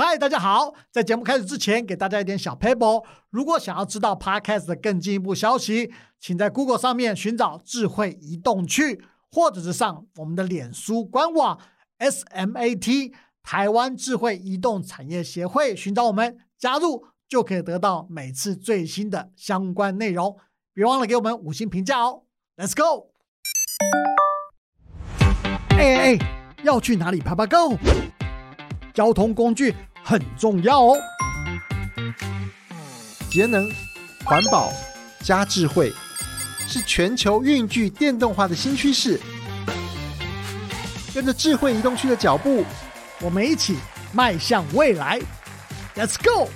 嗨，大家好！在节目开始之前，给大家一点小 paper。如果想要知道 Podcast 的更进一步消息，请在 Google 上面寻找“智慧移动去”，或者是上我们的脸书官网 SMAT 台湾智慧移动产业协会，寻找我们加入，就可以得到每次最新的相关内容。别忘了给我们五星评价哦！Let's go！哎哎哎，要去哪里爬爬 Go？交通工具很重要哦。节能、环保加智慧，是全球运具电动化的新趋势。跟着智慧移动区的脚步，我们一起迈向未来。Let's go！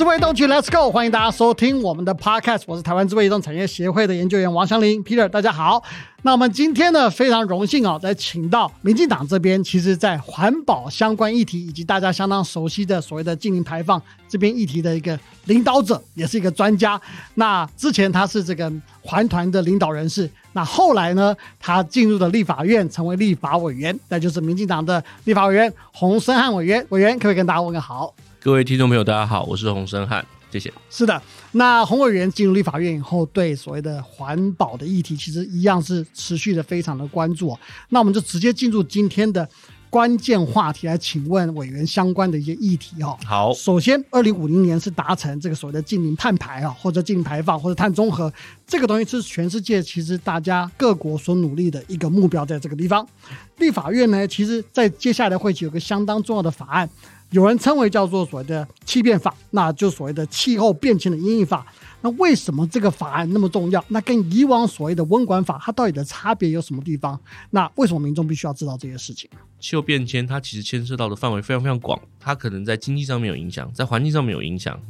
智慧移动区，Let's go！欢迎大家收听我们的 Podcast，我是台湾智慧移动产业协会的研究员王祥林 Peter，大家好。那我们今天呢，非常荣幸啊，在请到民进党这边，其实在环保相关议题以及大家相当熟悉的所谓的净零排放这边议题的一个领导者，也是一个专家。那之前他是这个环团的领导人士，那后来呢，他进入了立法院，成为立法委员，那就是民进党的立法委员洪森汉委员。委员可不可以跟大家问个好？各位听众朋友，大家好，我是洪生汉，谢谢。是的，那洪委员进入立法院以后，对所谓的环保的议题，其实一样是持续的非常的关注。那我们就直接进入今天的关键话题来请问委员相关的一些议题哈。好，首先，二零五零年是达成这个所谓的净零碳排啊，或者净零排放，或者碳中和，这个东西是全世界其实大家各国所努力的一个目标，在这个地方，立法院呢，其实在接下来的会期有个相当重要的法案。有人称为叫做所谓的气变法，那就所谓的气候变迁的阴影法。那为什么这个法案那么重要？那跟以往所谓的温管法，它到底的差别有什么地方？那为什么民众必须要知道这些事情？气候变迁它其实牵涉到的范围非常非常广，它可能在经济上面有影响，在环境上面有影响，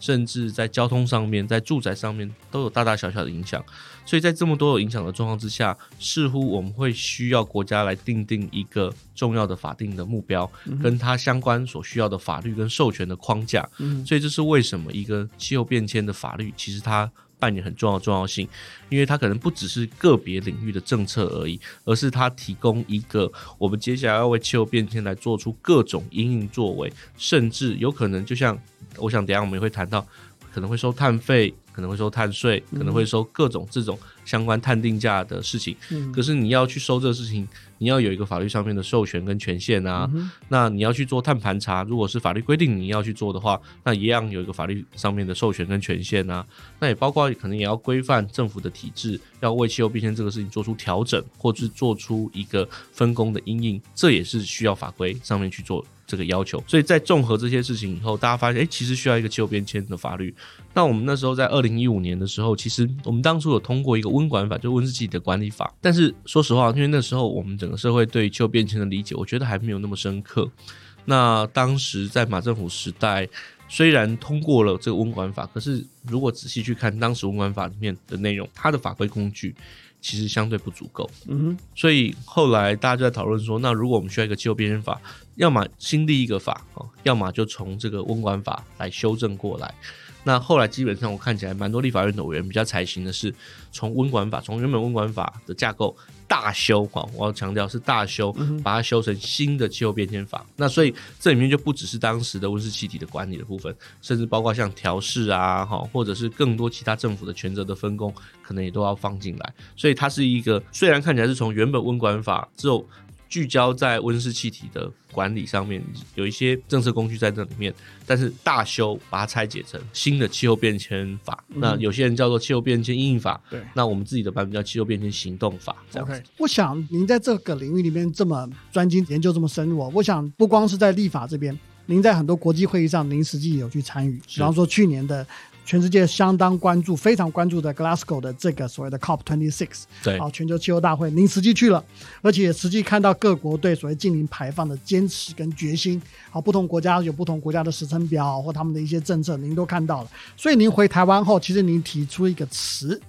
甚至在交通上面、在住宅上面都有大大小小的影响。所以在这么多有影响的状况之下，似乎我们会需要国家来定定一个重要的法定的目标，跟它相关所需要的法律跟授权的框架。所以这是为什么一个气候变迁的法律其实它。扮演很重要的重要性，因为它可能不只是个别领域的政策而已，而是它提供一个我们接下来要为气候变迁来做出各种因应作为，甚至有可能就像我想等下我们也会谈到，可能会收碳费，可能会收碳税，可能会收各种这种相关碳定价的事情。可是你要去收这个事情。你要有一个法律上面的授权跟权限啊，那你要去做碳盘查，如果是法律规定你要去做的话，那一样有一个法律上面的授权跟权限啊。那也包括可能也要规范政府的体制，要为气候变迁这个事情做出调整，或是做出一个分工的阴影，这也是需要法规上面去做这个要求。所以在综合这些事情以后，大家发现，哎，其实需要一个气候变迁的法律。那我们那时候在二零一五年的时候，其实我们当初有通过一个温管法，就温室气体的管理法。但是说实话，因为那时候我们整个社会对气候变迁的理解，我觉得还没有那么深刻。那当时在马政府时代，虽然通过了这个温管法，可是如果仔细去看当时温管法里面的内容，它的法规工具其实相对不足够。嗯哼，所以后来大家就在讨论说，那如果我们需要一个气候变迁法，要么新立一个法啊，要么就从这个温管法来修正过来。那后来基本上我看起来，蛮多立法院的委员比较采行的是从温管法，从原本温管法的架构。大修哈，我要强调是大修，把它修成新的气候变迁法。那所以这里面就不只是当时的温室气体的管理的部分，甚至包括像调试啊，哈，或者是更多其他政府的权责的分工，可能也都要放进来。所以它是一个虽然看起来是从原本温管法之后。聚焦在温室气体的管理上面，有一些政策工具在这里面，但是大修把它拆解成新的气候变迁法。那有些人叫做气候变迁应应法，对。那我们自己的版本叫气候变迁行动法。OK，我想您在这个领域里面这么专精研究这么深入，我想不光是在立法这边，您在很多国际会议上，您实际有去参与，比方说去年的。全世界相当关注、非常关注的 Glasgow 的这个所谓的 COP twenty six，对，好，全球气候大会，您实际去了，而且实际看到各国对所谓净零排放的坚持跟决心，好，不同国家有不同国家的时程表或他们的一些政策，您都看到了。所以您回台湾后，其实您提出一个词，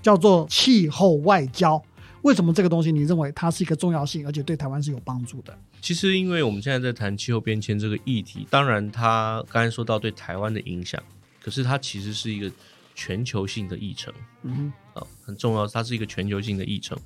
叫做气候外交。为什么这个东西你认为它是一个重要性，而且对台湾是有帮助的？其实，因为我们现在在谈气候变迁这个议题，当然，它刚才说到对台湾的影响。可是它其实是一个全球性的议程，嗯，啊，很重要，它是一个全球性的议程，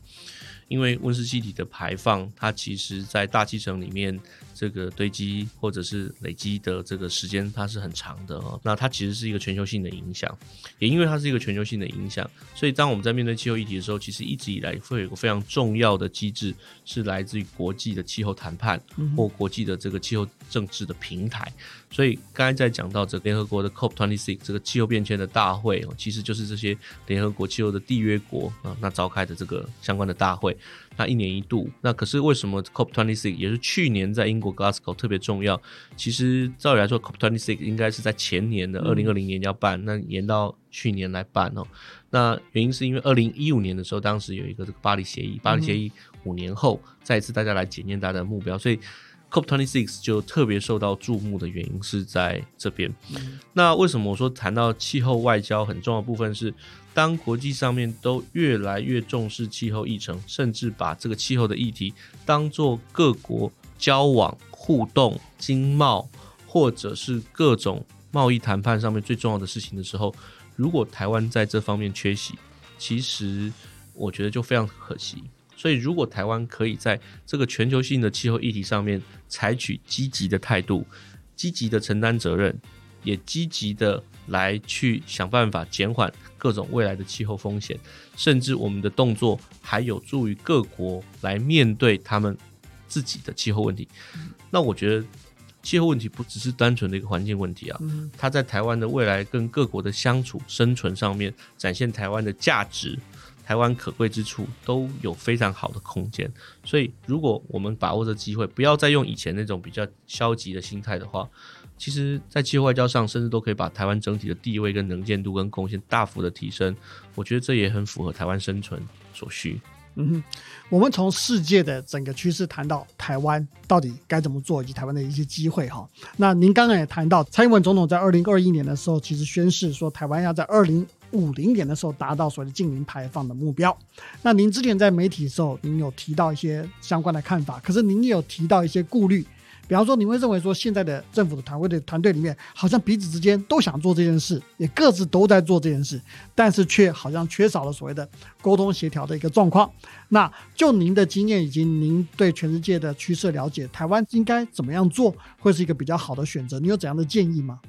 因为温室气体的排放，它其实在大气层里面这个堆积或者是累积的这个时间，它是很长的哦。那它其实是一个全球性的影响，也因为它是一个全球性的影响，所以当我们在面对气候议题的时候，其实一直以来会有一个非常重要的机制，是来自于国际的气候谈判或国际的这个气候政治的平台。所以刚才在讲到这联合国的 COP26 这个气候变迁的大会哦，其实就是这些联合国气候的缔约国啊，那召开的这个相关的大会，那一年一度。那可是为什么 COP26 也是去年在英国 Glasgow 特别重要？其实照理来说，COP26 应该是在前年的二零二零年要办，那延到去年来办哦。那原因是因为二零一五年的时候，当时有一个这个巴黎协议，巴黎协议五年后再一次大家来检验大家的目标，所以。COP26 就特别受到注目的原因是在这边。那为什么我说谈到气候外交很重要的部分是，当国际上面都越来越重视气候议程，甚至把这个气候的议题当做各国交往、互动、经贸或者是各种贸易谈判上面最重要的事情的时候，如果台湾在这方面缺席，其实我觉得就非常可惜。所以，如果台湾可以在这个全球性的气候议题上面采取积极的态度，积极的承担责任，也积极的来去想办法减缓各种未来的气候风险，甚至我们的动作还有助于各国来面对他们自己的气候问题，那我觉得气候问题不只是单纯的一个环境问题啊，它在台湾的未来跟各国的相处生存上面展现台湾的价值。台湾可贵之处都有非常好的空间，所以如果我们把握这机会，不要再用以前那种比较消极的心态的话，其实，在气候外交上，甚至都可以把台湾整体的地位跟能见度跟贡献大幅的提升。我觉得这也很符合台湾生存所需。嗯哼，我们从世界的整个趋势谈到台湾到底该怎么做，以及台湾的一些机会哈。那您刚刚也谈到，蔡英文总统在二零二一年的时候，其实宣誓说，台湾要在二零。五零年的时候达到所谓的净零排放的目标。那您之前在媒体的时候，您有提到一些相关的看法，可是您也有提到一些顾虑，比方说，你会认为说现在的政府的团队的团队里面，好像彼此之间都想做这件事，也各自都在做这件事，但是却好像缺少了所谓的沟通协调的一个状况。那就您的经验以及您对全世界的趋势了解，台湾应该怎么样做会是一个比较好的选择？你有怎样的建议吗？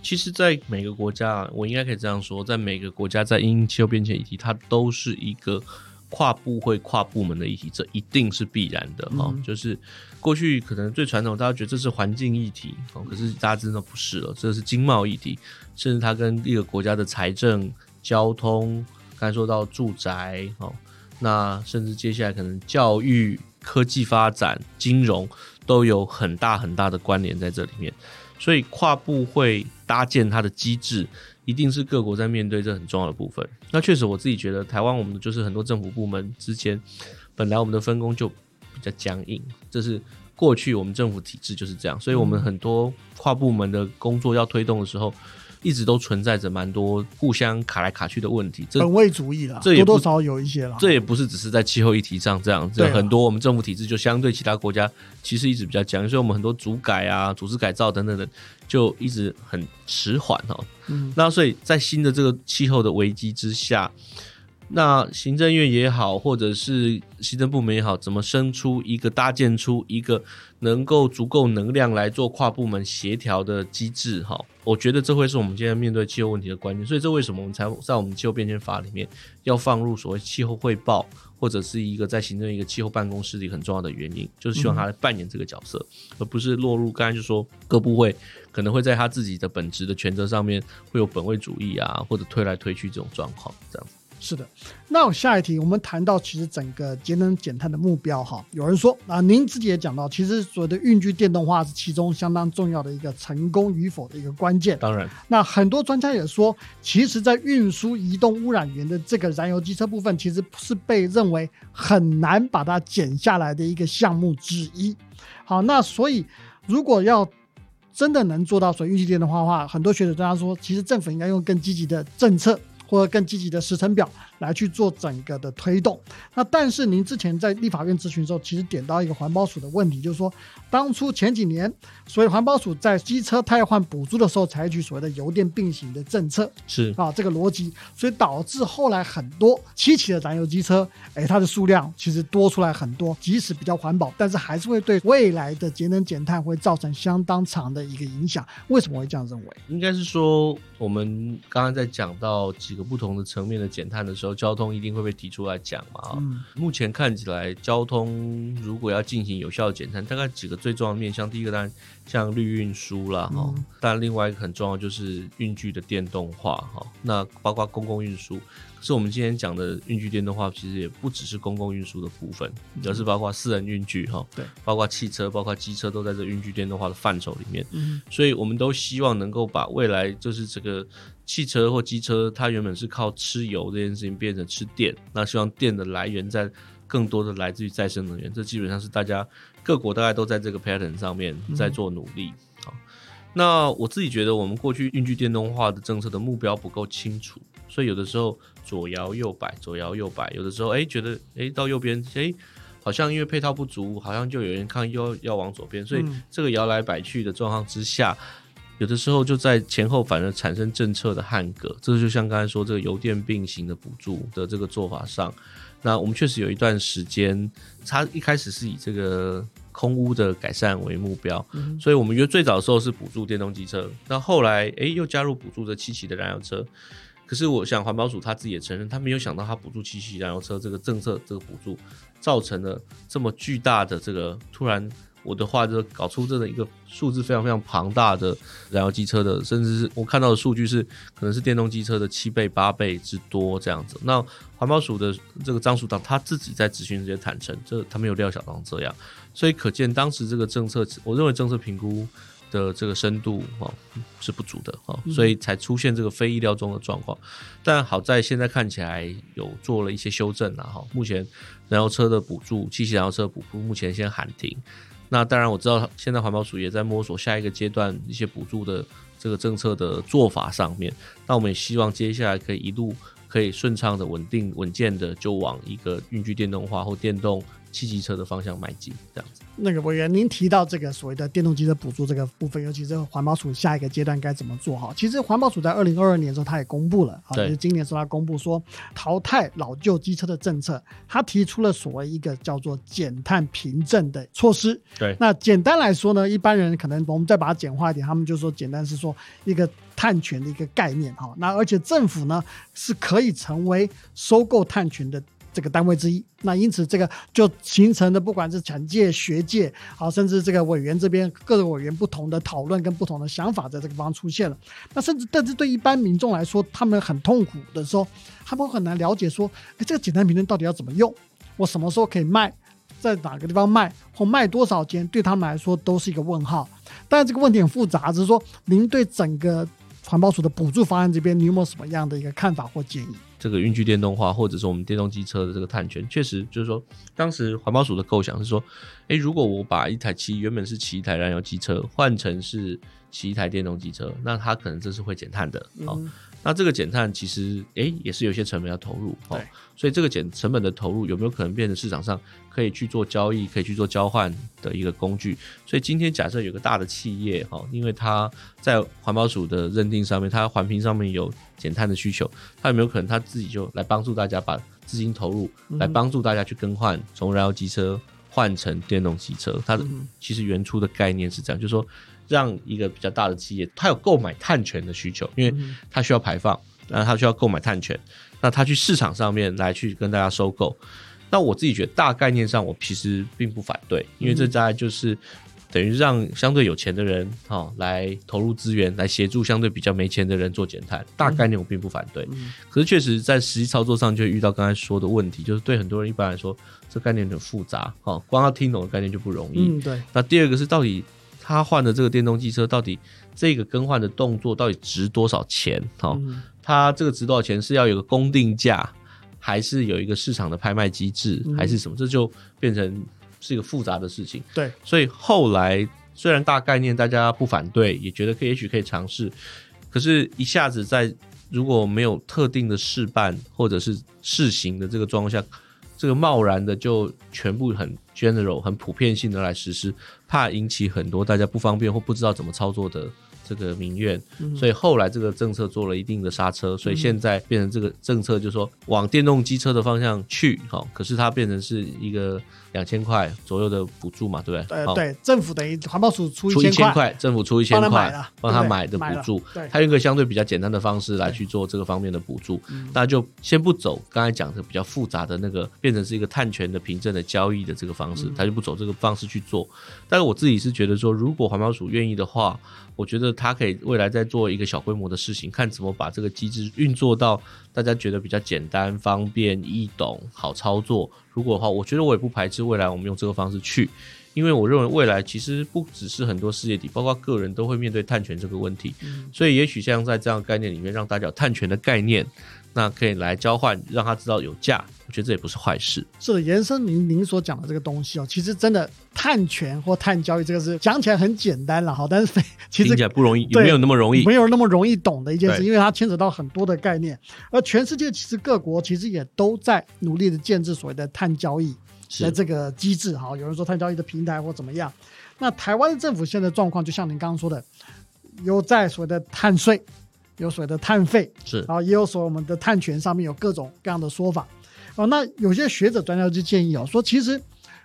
其实，在每个国家，我应该可以这样说，在每个国家，在因气候变迁议题，它都是一个跨部会、跨部门的议题，这一定是必然的哈。就是过去可能最传统，大家觉得这是环境议题哦，可是大家真的不是了，这是经贸议题，甚至它跟一个国家的财政、交通，刚才说到住宅哦，那甚至接下来可能教育、科技发展、金融都有很大很大的关联在这里面。所以跨部会搭建它的机制，一定是各国在面对这很重要的部分。那确实，我自己觉得台湾我们就是很多政府部门之间，本来我们的分工就比较僵硬，这是过去我们政府体制就是这样。所以我们很多跨部门的工作要推动的时候。一直都存在着蛮多互相卡来卡去的问题，本位主义啦，这多多少有一些啦。这也不是只是在气候议题上这样，很多我们政府体制就相对其他国家其实一直比较僵，所以我们很多组改啊、组织改造等等的，就一直很迟缓哦。嗯，那所以在新的这个气候的危机之下。那行政院也好，或者是行政部门也好，怎么生出一个搭建出一个能够足够能量来做跨部门协调的机制？哈，我觉得这会是我们今天面对气候问题的关键。所以，这为什么我们才在我们气候变迁法里面要放入所谓气候汇报，或者是一个在行政一个气候办公室里很重要的原因，就是希望他来扮演这个角色，而不是落入刚才就说各部会可能会在他自己的本职的权责上面会有本位主义啊，或者推来推去这种状况，这样子。是的，那我下一题，我们谈到其实整个节能减碳的目标哈，有人说啊，您自己也讲到，其实所谓的运具电动化是其中相当重要的一个成功与否的一个关键。当然，那很多专家也说，其实，在运输移动污染源的这个燃油机车部分，其实是被认为很难把它减下来的一个项目之一。好，那所以如果要真的能做到所谓运气电动化的话，很多学者专家说，其实政府应该用更积极的政策。或者更积极的时程表来去做整个的推动。那但是您之前在立法院咨询的时候，其实点到一个环保署的问题，就是说当初前几年，所以环保署在机车汰换补助的时候，采取所谓的油电并行的政策是啊，这个逻辑，所以导致后来很多七期的燃油机车，哎，它的数量其实多出来很多，即使比较环保，但是还是会对未来的节能减碳会造成相当长的一个影响。为什么会这样认为？应该是说，我们刚刚在讲到几个不同的层面的减碳的时候，交通一定会被提出来讲嘛。目前看起来，交通如果要进行有效的减碳，大概几个最重要的面向。第一个当然像绿运输啦，哈、嗯当然另外一个很重要就是运具的电动化，哈。那包括公共运输。可是我们今天讲的运具电动化，其实也不只是公共运输的部分，而是包括私人运具，哈，对，包括汽车、包括机车都在这运具电动化的范畴里面。嗯所以我们都希望能够把未来就是这个汽车或机车，它原本是靠吃油这件事情变成吃电，那希望电的来源在更多的来自于再生能源，这基本上是大家各国大概都在这个 pattern 上面在做努力。好，那我自己觉得我们过去运具电动化的政策的目标不够清楚，所以有的时候左摇右摆，左摇右摆，有的时候哎觉得哎到右边哎。好像因为配套不足，好像就有人看又要往左边，所以嗯这个摇来摆去的状况之下，有的时候就在前后反而产生政策的汉格。这就像刚才说这个油电并行的补助的这个做法上，那我们确实有一段时间，它一开始是以这个空屋的改善为目标，嗯所以我们约最早的时候是补助电动机车，那后来诶又加入补助这七期的燃油车。可是我想环保署他自己也承认，他没有想到他补助七期燃油车这个政策这个补助，造成了这么巨大的这个突然。我的话就是搞出这个一个数字非常非常庞大的燃油机车的，甚至是我看到的数据是可能是电动机车的七倍八倍之多这样子。那环保署的这个张署长他自己在咨询这些坦诚，这他没有料想到这样，所以可见当时这个政策，我认为政策评估的这个深度哦是不足的哦，所以才出现这个非意料中的状况。但好在现在看起来有做了一些修正了哈，目前燃油车的补助，七系燃油车补助目前先喊停。那当然我知道现在环保署也在摸索下一个阶段一些补助的这个政策的做法上面。那我们也希望接下来可以一路可以顺畅的、稳定、稳健的就往一个运具电动化或电动汽机车的方向迈进，这样子。那个委员，您提到这个所谓的电动机车补助这个部分，尤其是环保署下一个阶段该怎么做哈？其实环保署在二零二二年的时候，他也公布了，啊，就是今年的时候他公布说淘汰老旧机车的政策，他提出了所谓一个叫做减碳凭证的措施。对那简单来说呢，一般人可能我们再把它简化一点，他们就说简单是说一个碳权的一个概念哈。那而且政府呢是可以成为收购碳权的。这个单位之一，那因此这个就形成的，不管是产界、学界，好，甚至这个委员这边各个委员不同的讨论跟不同的想法，在这个地方出现了。那甚至，但是对一般民众来说，他们很痛苦的时候，他们很难了解说，哎，这个简单评论到底要怎么用？我什么时候可以卖？在哪个地方卖？或卖多少钱？对他们来说都是一个问号。当然，这个问题很复杂，只是说您对整个环保署的补助方案这边，你有没有什么样的一个看法或建议？这个运具电动化，或者是我们电动机车的这个碳权，确实就是说，当时环保署的构想是说，诶，如果我把一台骑原本是骑一台燃油机车，换成是骑一台电动机车，那它可能这是会减碳的。好，那这个减碳其实诶也是有些成本要投入。哦，所以这个减成本的投入有没有可能变成市场上可以去做交易、可以去做交换的一个工具？所以今天假设有个大的企业哈，因为它在环保署的认定上面，它环评上面有减碳的需求，它有没有可能它自己就来帮助大家把资金投入，来帮助大家去更换从燃油机车换成电动机车？它其实原初的概念是这样，就是说让一个比较大的企业，它有购买碳权的需求，因为它需要排放，那它需要购买碳权，那它去市场上面来去跟大家收购。那我自己觉得大概念上，我其实并不反对，因为这大概就是等于让相对有钱的人哦来投入资源，来协助相对比较没钱的人做减碳。大概念我并不反对，可是确实在实际操作上就会遇到刚才说的问题，就是对很多人一般来说，这概念很复杂哈，光要听懂的概念就不容易。嗯，对，那第二个是到底他换的这个电动机车，到底这个更换的动作到底值多少钱？好、嗯它这个值多少钱是要有个公定价，还是有一个市场的拍卖机制，嗯还是什么？这就变成是一个复杂的事情。对，所以后来虽然大概念大家不反对，也觉得可以，也许可以尝试，可是一下子在如果没有特定的试办或者是试行的这个状况下，这个贸然的就全部很 general、很普遍性的来实施，怕引起很多大家不方便或不知道怎么操作的这个民怨。所以后来这个政策做了一定的刹车，所以现在变成这个政策就是说往电动机车的方向去，好，可是它变成是一个两千块左右的补助嘛，对不对？对，政府等于环保署出出一千千块，政府出一千块帮他买的补助。对，他用一个相对比较简单的方式来去做这个方面的补助，那就先不走刚才讲的比较复杂的那个，变成是一个碳权的凭证的交易的这个方式，他就不走这个方式去做。但是我自己是觉得说，如果环保署愿意的话，我觉得他可以未来再做一个小规模的事情，看怎么把这个机制运作到大家觉得比较简单、方便、易懂、好操作。如果的话，我觉得我也不排斥未来我们用这个方式去。因为我认为未来其实不只是很多世界体，包括个人都会面对碳权这个问题，所以也许像在这样的概念里面，让大家有碳权的概念，那可以来交换，让他知道有价，我觉得这也不是坏事。是的，延伸您您所讲的这个东西哦，其实真的碳权或碳交易这个是讲起来很简单了哈，但是非 其实不容易，对有没有那么容易？没有那么容易懂的一件事，因为它牵扯到很多的概念，而全世界其实各国其实也都在努力的建制所谓的碳交易的这个机制。哈，有人说碳交易的平台或怎么样，那台湾的政府现在状况，就像您刚刚说的，有在所谓的碳税，有所谓的碳费，是。然后也有所我们的碳权上面有各种各样的说法。哦，那有些学者专家就建议哦，说其实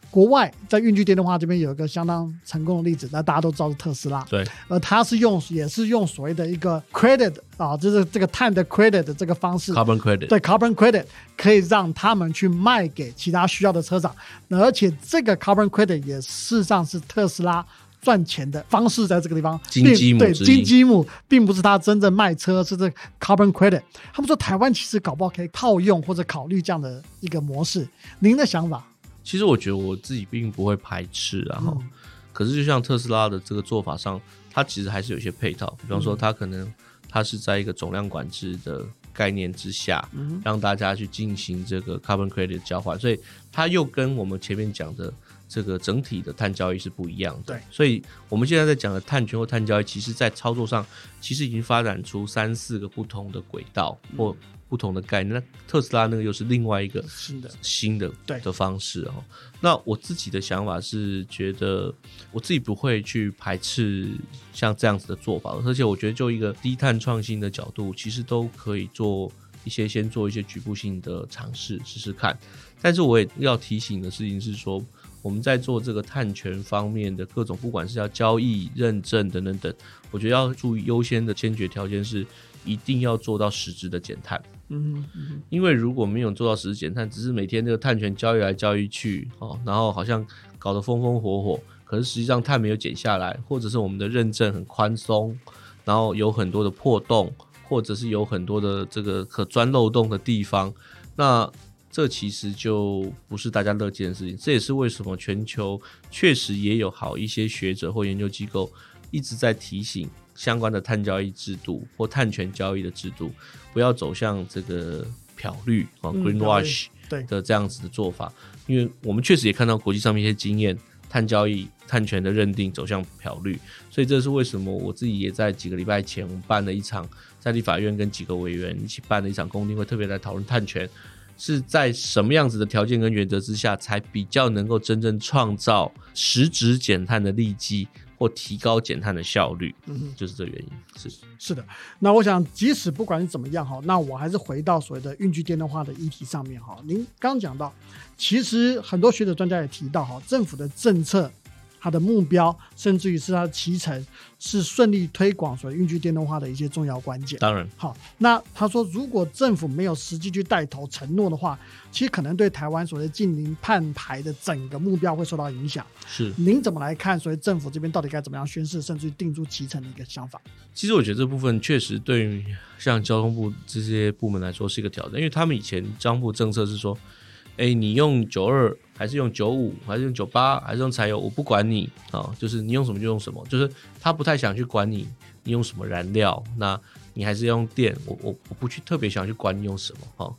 国外在运具电动化这边有一个相当成功的例子，那大家都知道是特斯拉。对，而它是用也是用所谓的一个 credit 啊，就是这个碳的 credit 的这个方式，carbon credit，对 carbon credit 可以让他们去卖给其他需要的车厂，那而且这个 carbon credit 也事实上是特斯拉赚钱的方式，在这个地方。金鸡母并对金鸡母，并不是他真正卖车，是这 carbon credit。他们说台湾其实搞不好可以套用或者考虑这样的一个模式，您的想法？其实我觉得我自己并不会排斥啊，可是就像特斯拉的这个做法上，它其实还是有一些配套，比方说它可能它是在一个总量管制的概念之下，嗯让大家去进行这个 carbon credit 交换，所以它又跟我们前面讲的这个整体的碳交易是不一样的。对，所以我们现在在讲的碳权或碳交易，其实在操作上其实已经发展出三四个不同的轨道或不同的概念。那特斯拉那个又是另外一个新的，新的对的方式哦。那我自己的想法是觉得，我自己不会去排斥像这样子的做法，而且我觉得就一个低碳创新的角度，其实都可以做一些先做一些局部性的尝试试试看。但是我也要提醒的事情是说，我们在做这个碳权方面的各种，不管是要交易、认证等等等，我觉得要注意优先的先决条件是一定要做到实质的减碳。嗯嗯因为如果没有做到实质减碳，只是每天这个碳权交易来交易去哦，然后好像搞得风风火火，可是实际上碳没有减下来，或者是我们的认证很宽松，然后有很多的破洞，或者是有很多的这个可钻漏洞的地方，那这其实就不是大家乐见的事情。这也是为什么全球确实也有好一些学者或研究机构一直在提醒相关的碳交易制度或碳权交易的制度，不要走向这个漂绿啊、嗯 greenwash 对的这样子的做法，因为我们确实也看到国际上面一些经验，碳交易、碳权的认定走向漂绿，所以这是为什么我自己也在几个礼拜前，我们办了一场在立法院跟几个委员一起办了一场公听会，特别来讨论碳权。是在什么样子的条件跟原则之下，才比较能够真正创造实质减碳的利基，或提高减碳的效率？嗯。就是这原因。是是的，那我想，即使不管是怎么样哈，那我还是回到所谓的运具电动化的议题上面哈。您刚讲到，其实很多学者专家也提到哈，政府的政策、它的目标，甚至于是它的脐橙，是顺利推广所谓运具电动化的一些重要关键。当然，好，那他说，如果政府没有实际去带头承诺的话，其实可能对台湾所谓近零碳排的整个目标会受到影响。是。您怎么来看？所谓政府这边到底该怎么样宣示，甚至于定出骑乘的一个想法？其实我觉得这部分确实对于像交通部这些部门来说是一个挑战，因为他们以前交通部政策是说，哎，你用九二还是用九五还是用九八还是用柴油，我不管你啊、就是你用什么就用什么，就是他不太想去管你你用什么燃料，那你还是用电，我我我不去特别想去管你用什么哈、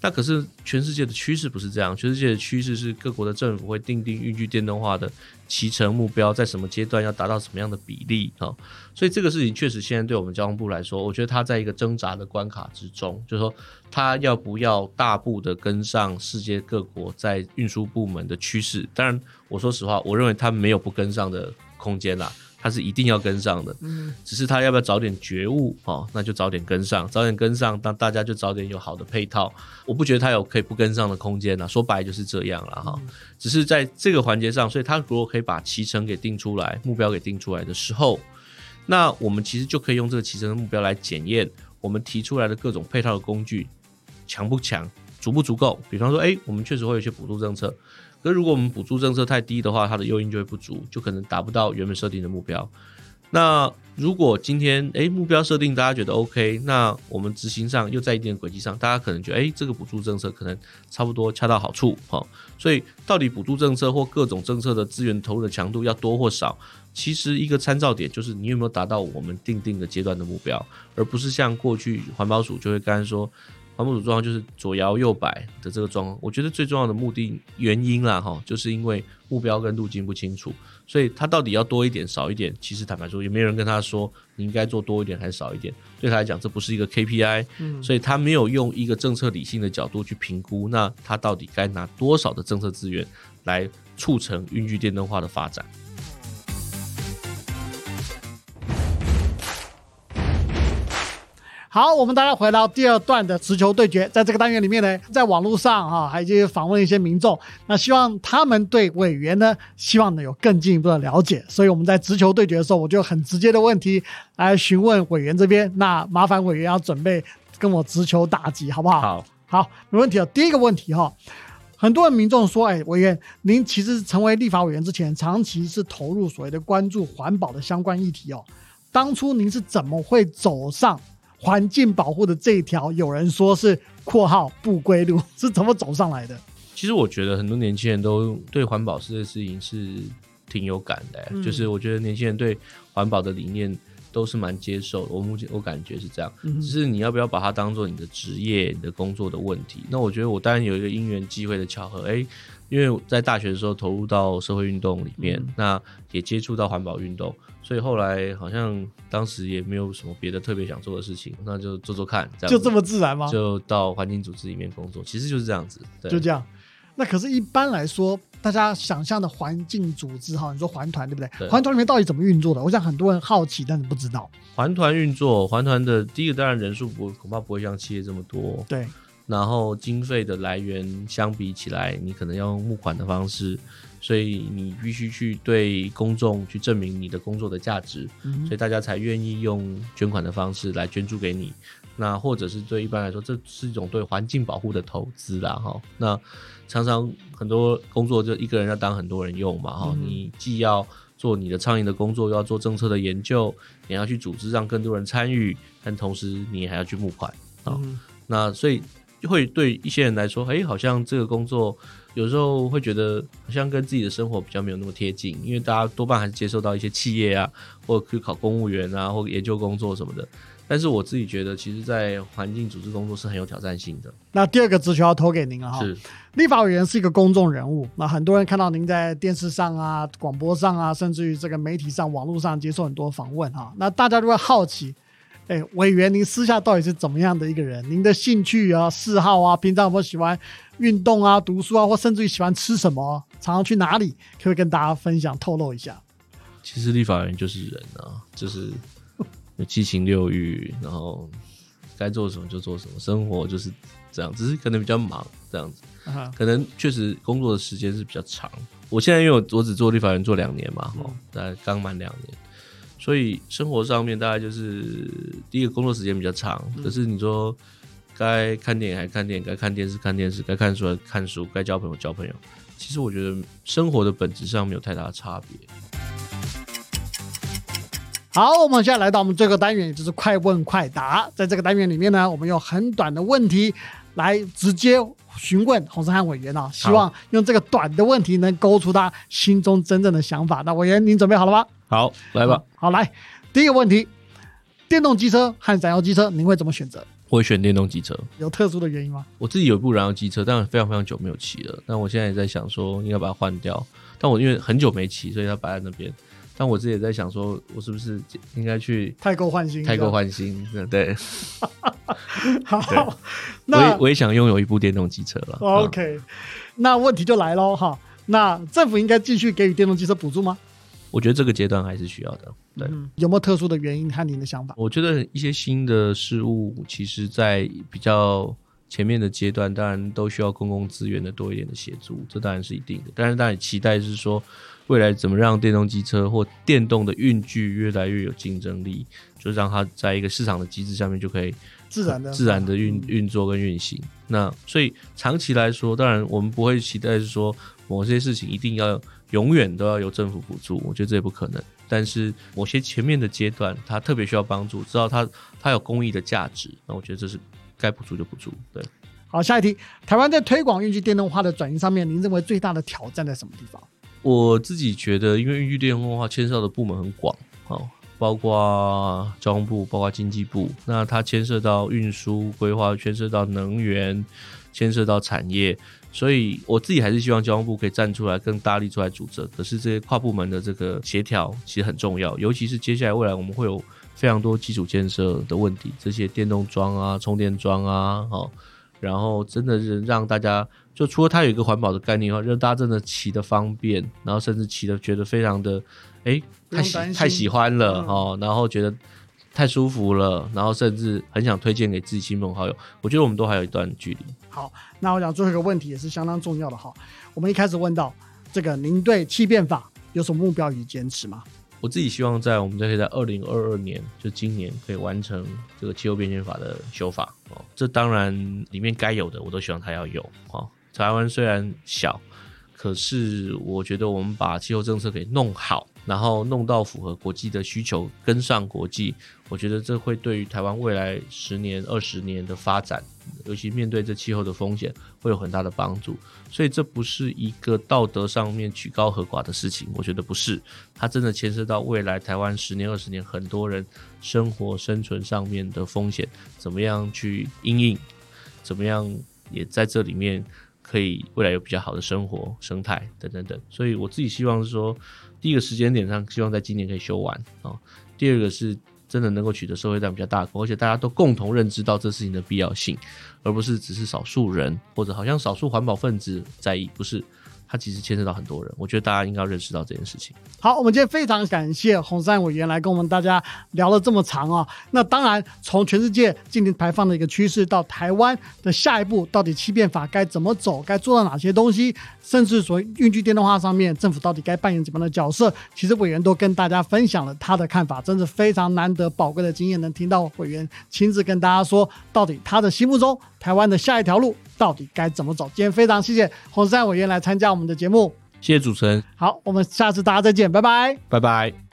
那可是全世界的趋势不是这样，全世界的趋势是各国的政府会定定预具电动化的骑乘目标，在什么阶段要达到什么样的比例啊、所以这个事情确实现在对我们交通部来说，我觉得它在一个挣扎的关卡之中，就是说它要不要大步的跟上世界各国在运输部门的趋势。当然，我说实话，我认为它没有不跟上的空间啦。它是一定要跟上的，嗯，只是他要不要早点觉悟哦，那就早点跟上，早点跟上，当大家就早点有好的配套。我不觉得他有可以不跟上的空间呐，说白就是这样了哈。只是在这个环节上，所以他如果可以把骑程给定出来，目标给定出来的时候，那我们其实就可以用这个骑程的目标来检验我们提出来的各种配套的工具强不强、足不足够。比方说，哎，我们确实会有一些补助政策。可如果我们补助政策太低的话，它的诱因就会不足，就可能达不到原本设定的目标。那如果今天诶目标设定大家觉得 OK，那我们执行上又在一定的轨迹上，大家可能觉得诶这个补助政策可能差不多恰到好处哈、所以到底补助政策或各种政策的资源投入的强度要多或少，其实一个参照点就是你有没有达到我们定定的阶段的目标，而不是像过去环保署就会刚才说。环保组状况就是左摇右摆的这个状况，我觉得最重要的目的原因啦，哈，就是因为目标跟路径不清楚，所以他到底要多一点少一点，其实坦白说也没有人跟他说你应该做多一点还是少一点，对他来讲这不是一个 KPI，嗯所以他没有用一个政策理性的角度去评估，那他到底该拿多少的政策资源来促成运具电动化的发展。好，我们大家回到第二段的直球对决，在这个单元里面呢，在网络上哈、还已经访问一些民众，那希望他们对委员呢，希望呢有更进一步的了解，所以我们在直球对决的时候，我就很直接的问题来询问委员这边，那麻烦委员要准备跟我直球打击，好不好？好，好，没问题哦。第一个问题哈、很多人民众说，哎，委员，您其实成为立法委员之前，长期是投入所谓的关注环保的相关议题哦。当初您是怎么会走上环境保护的这一条？有人说是（括号不归路），是怎么走上来的？其实我觉得很多年轻人都对环保这件事情是挺有感的、嗯就是我觉得年轻人对环保的理念都是蛮接受的。我目前我感觉是这样，嗯只是你要不要把它当做你的职业、你的工作的问题。那我觉得我当然有一个因缘机会的巧合，诶，因为在大学的时候投入到社会运动里面，嗯那也接触到环保运动，所以后来好像当时也没有什么别的特别想做的事情，那就做做看，这样就这么自然吗？就到环境组织里面工作，其实就是这样子，对就这样。那可是，一般来说，大家想象的环境组织哈，你说环团对不对？对环团里面到底怎么运作的？我想很多人好奇，但是不知道。环团运作，环团的第一个当然人数不恐怕不会像企业这么多，对，然后经费的来源相比起来，你可能要用募款的方式，所以你必须去对公众去证明你的工作的价值，嗯所以大家才愿意用捐款的方式来捐助给你。那或者是对一般来说，这是一种对环境保护的投资啦，哈。那常常很多工作就一个人要当很多人用嘛，哈、嗯你既要做你的倡议的工作，又要做政策的研究，你要去组织让更多人参与，但同时你还要去募款啊、嗯那所以会对一些人来说，哎、好像这个工作有时候会觉得好像跟自己的生活比较没有那么贴近，因为大家多半还是接受到一些企业啊，或者去考公务员啊，或研究工作什么的。但是我自己觉得，其实，在环境组织工作是很有挑战性的。那第二个直球要投给您了哈。是，立法委员是一个公众人物，那很多人看到您在电视上啊、广播上啊，甚至于这个媒体上、网络上接受很多访问哈。那大家都会好奇，哎，委员您私下到底是怎么样的一个人？您的兴趣啊、嗜好啊，平常有没有喜欢运动啊、读书啊，或甚至于喜欢吃什么？常常去哪里？可以跟大家分享、透露一下？其实立法人就是人啊，就是有七情六欲，然后该做什么就做什么，生活就是这样，只是可能比较忙这样子。啊可能确实工作的时间是比较长。我现在因为我我只做立法员做两年嘛，哦，大概刚满两年，所以生活上面大概就是第一个工作时间比较长，可是你说该看电影还看电影，该看电视看电视，该看书还看书，该交朋友交朋友。其实我觉得生活的本质上没有太大的差别。好，我们现在来到我们这个单元，也就是快问快答。在这个单元里面呢，我们用很短的问题来直接询问洪胜汉委员啊，希望用这个短的问题能勾出他心中真正的想法。那委员，您准备好了吗？好，来吧。好，来，第一个问题，电动机车和燃油机车，您会怎么选择？我会选电动机车。有特殊的原因吗？我自己有一部燃油机车，但非常非常久没有骑了。但我现在也在想说，应该把它换掉。但我因为很久没骑，所以它摆在那边。但我自己也在想说，我是不是应该去太购换新？太购换新，对。好，我那也我也想拥有一部电动机车了。嗯 OK，那问题就来喽哈。那政府应该继续给予电动机车补助吗？我觉得这个阶段还是需要的。对，嗯，有没有特殊的原因和您的想法？我觉得一些新的事物，其实在比较前面的阶段，当然都需要公共资源的多一点的协助，这当然是一定的。但是，当然期待是说，未来怎么让电动机车或电动的运具越来越有竞争力，就让它在一个市场的机制下面就可以自然的自然的运运作跟运行。那所以长期来说，当然我们不会期待是说某些事情一定要永远都要由政府补助，我觉得这也不可能。但是某些前面的阶段，它特别需要帮助，知道它它有公益的价值，那我觉得这是该补助就补助。对，好，下一题，台湾在推广运具电动化的转型上面，您认为最大的挑战在什么地方？我自己觉得，因为运具电动化牵涉的部门很广，哦，包括交通部，包括经济部，那它牵涉到运输规划，牵涉到能源，牵涉到产业，所以我自己还是希望交通部可以站出来，更大力出来组织。可是这些跨部门的这个协调其实很重要，尤其是接下来未来我们会有非常多基础建设的问题，这些电动桩啊、充电桩啊，哦，然后真的是让大家。就除了它有一个环保的概念的话，让大家真的骑的方便，然后甚至骑的觉得非常的，哎，太喜太喜欢了、嗯哦，然后觉得太舒服了，然后甚至很想推荐给自己亲朋好友。我觉得我们都还有一段距离。好，那我想最后一个问题也是相当重要的哈。我们一开始问到这个，您对气变法有什么目标与坚持吗？我自己希望在我们可以在二零二二年，就今年可以完成这个气候变迁法的修法哦。这当然里面该有的我都希望它要有哦。台湾虽然小，可是我觉得我们把气候政策给弄好，然后弄到符合国际的需求，跟上国际，我觉得这会对于台湾未来十年、二十年的发展，尤其面对这气候的风险，会有很大的帮助。所以这不是一个道德上面曲高和寡的事情，我觉得不是。它真的牵涉到未来台湾十年、二十年很多人生活生存上面的风险，怎么样去应应，怎么样也在这里面可以未来有比较好的生活生态等等等。所以我自己希望是说，第一个时间点上，希望在今年可以修完啊、哦。第二个是真的能够取得社会量比较大的，而且大家都共同认知到这事情的必要性，而不是只是少数人或者好像少数环保分子在意，不是。它其实牵涉到很多人，我觉得大家应该要认识到这件事情。好，我们今天非常感谢洪山委员来跟我们大家聊了这么长啊、那当然，从全世界净零排放的一个趋势到台湾的下一步，到底气变法该怎么走，该做到哪些东西，甚至说运具电动化上面，政府到底该扮演怎么样的角色，其实委员都跟大家分享了他的看法，真是非常难得宝贵的经验，能听到委员亲自跟大家说，到底他的心目中台湾的下一条路到底该怎么走。今天非常谢谢洪山委员来参加我们的节目。谢谢主持人，好，我们下次大家再见，拜拜。拜拜。